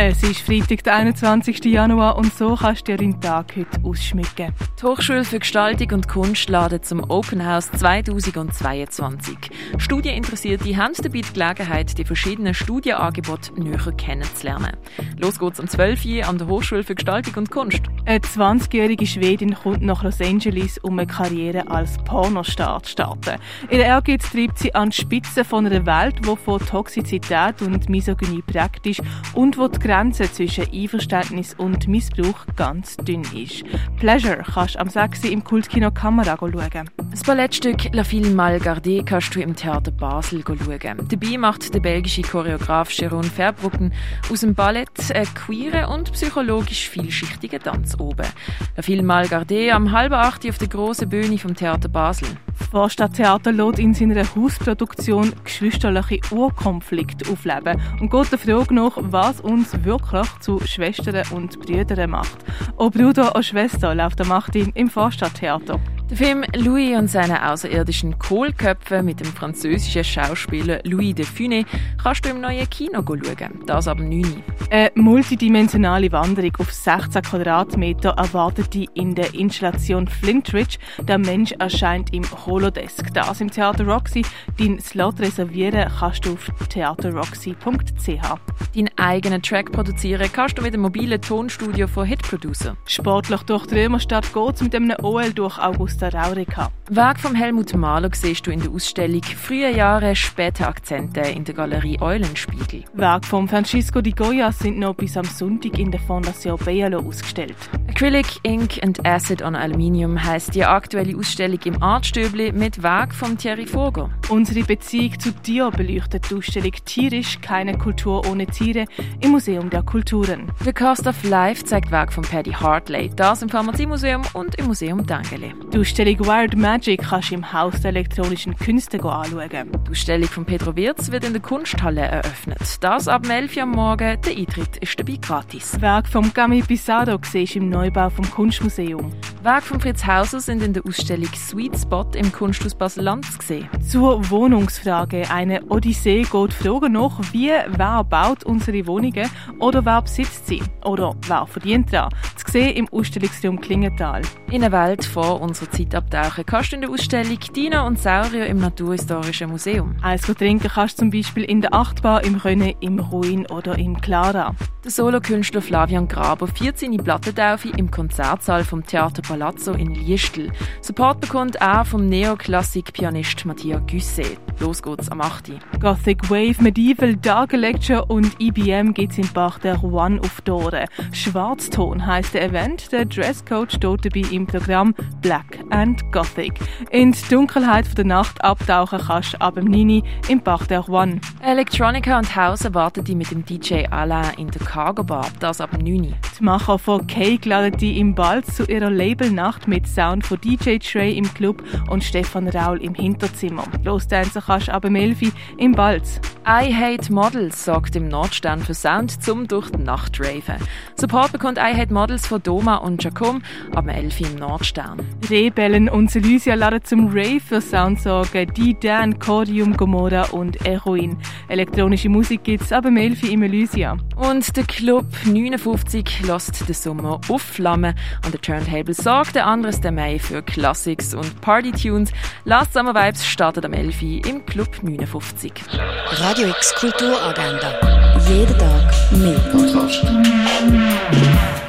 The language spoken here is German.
Es ist Freitag, der 21. Januar und so kannst du dir deinen Tag heute ausschmücken. Die Hochschule für Gestaltung und Kunst ladet zum Open House 2022. Studieninteressierte haben dabei die Gelegenheit, die verschiedenen Studienangebote näher kennenzulernen. Los geht's um 12 Uhr an der Hochschule für Gestaltung und Kunst. Eine 20-jährige Schwedin kommt nach Los Angeles, um eine Karriere als Pornostar zu starten. Ihr Ehrgeiz treibt sie an die Spitze von einer Welt, die von Toxizität und Misogynie prägt ist und wo die Grenze zwischen Einverständnis und Missbrauch ganz dünn ist. Pleasure kannst du am 6. im Kultkino Kamera schauen. Das Ballettstück La Fille Mal Gardée kannst du im Theater Basel schauen. Dabei macht der belgische Choreograf Jérôme Verbruggen aus dem Ballett einen queeren und psychologisch vielschichtigen Tanz oben. La Fille Mal Gardée am halben acht auf der grossen Bühne vom Theater Basel. Vorstadttheater lässt in seiner Hausproduktion geschwisterliche Urkonflikte aufleben und geht der Frage nach, was uns wirklich zu Schwestern und Brüdern macht. Ob Bruder oder Schwester läuft der Macht im Vorstadttheater. Der Film Louis und seine außerirdischen Kohlköpfe mit dem französischen Schauspieler Louis de Funès kannst du im neuen Kino schauen. Das ab 9 Uhr. Eine multidimensionale Wanderung auf 16 Quadratmeter erwartet dich in der Installation Flintridge. Der Mensch erscheint im Holodesk. Das im Theater Roxy. Dein Slot reservieren kannst du auf theaterroxy.ch. Deinen eigenen Track produzieren kannst du mit dem mobilen Tonstudio von Hit Producer. Sportlich durch die Römerstadt geht's mit einem OL durch August der Raurika. Werk von Helmut Mahler siehst du in der Ausstellung Frühe Jahre, späte Akzente in der Galerie Eulenspiegel. Werk von Francisco Di Goya sind noch bis am Sonntag in der Fondation Bialo ausgestellt. Acrylic, Ink and Acid on Aluminium heisst die aktuelle Ausstellung im Artstübli mit Werk von Thierry Vogel. Unsere Beziehung zu dir beleuchtet die Ausstellung Tierisch, keine Kultur ohne Tiere im Museum der Kulturen. The Cost of Life zeigt Werk von Paddy Hartley, das im Pharmaziemuseum und im Museum Dengeli. Die Ausstellung Wild Magic kannst du im Haus der elektronischen Künste anschauen. Die Ausstellung von Pedro Wirz wird in der Kunsthalle eröffnet. Das ab 11 Uhr am Morgen. Der Eintritt ist dabei gratis. Werk von Gami Pissarro siehst im Neubau vom Kunstmuseum. Werk von Fritz Hauser sind in der Ausstellung Sweet Spot im Kunsthaus Basel-Land zu sehen. Zur Wohnungsfrage. Eine Odyssee geht Fragen nach, wie wer baut unsere Wohnungen oder wer besitzt sie oder wer verdient daran. Zu sehen im Ausstellungsraum Klingenthal. In eine Welt vor unserer Zeit abtauchen kannst du in der Ausstellung Dino und Saurier im Naturhistorischen Museum. Eins trinken kannst du zum Beispiel in der Achtbar, im Rönne, im Ruin oder im Clara. Der Solokünstler Flavian Graber feiert seine Plattentaufe im Konzertsaal vom Theater Palazzo in Liestel. Support bekommt auch vom Neoklassik-Pianist Matthias Güsset. Los geht's am 8. Gothic Wave, Medieval, Dark Lecture und IBM geht's im Bach der One auf Dore. Schwarzton heißt der Event. Der Dresscode steht dabei im Programm Black and Gothic. In die Dunkelheit der Nacht abtauchen kannst du ab dem 9 im Bach der One. Electronica und House erwarten die mit dem DJ Alain in der Cargo Bar. Das ab dem 9. Die Macher von Cake laden die im Balz zu ihrer Labelnacht mit Sound von DJ Trey im Club und Stefan Raul im Hinterzimmer. Lostanzen kannst du ab dem 11 im Balz. I Hate Models sorgt im Nordstern für Sound zum durch die Nacht raven. Support bekommt I Hate Models von Doma und Jacom ab dem 11 im Nordstern. Rebellen und Selysia laden zum Rave für Sound sorgen. Die Dan, Cordium, Gomorra und Eroin. Elektronische Musik gibt's ab dem 11 im Elysia. Und der Club 59 lässt den Sommer aufflammen. An der Turntable sorgt der anderes der Mai für Classics und Party-Tunes. Last Summer Vibes startet am 11 im Club 59. Radio X Kulturagenda. Jeden Tag mehr.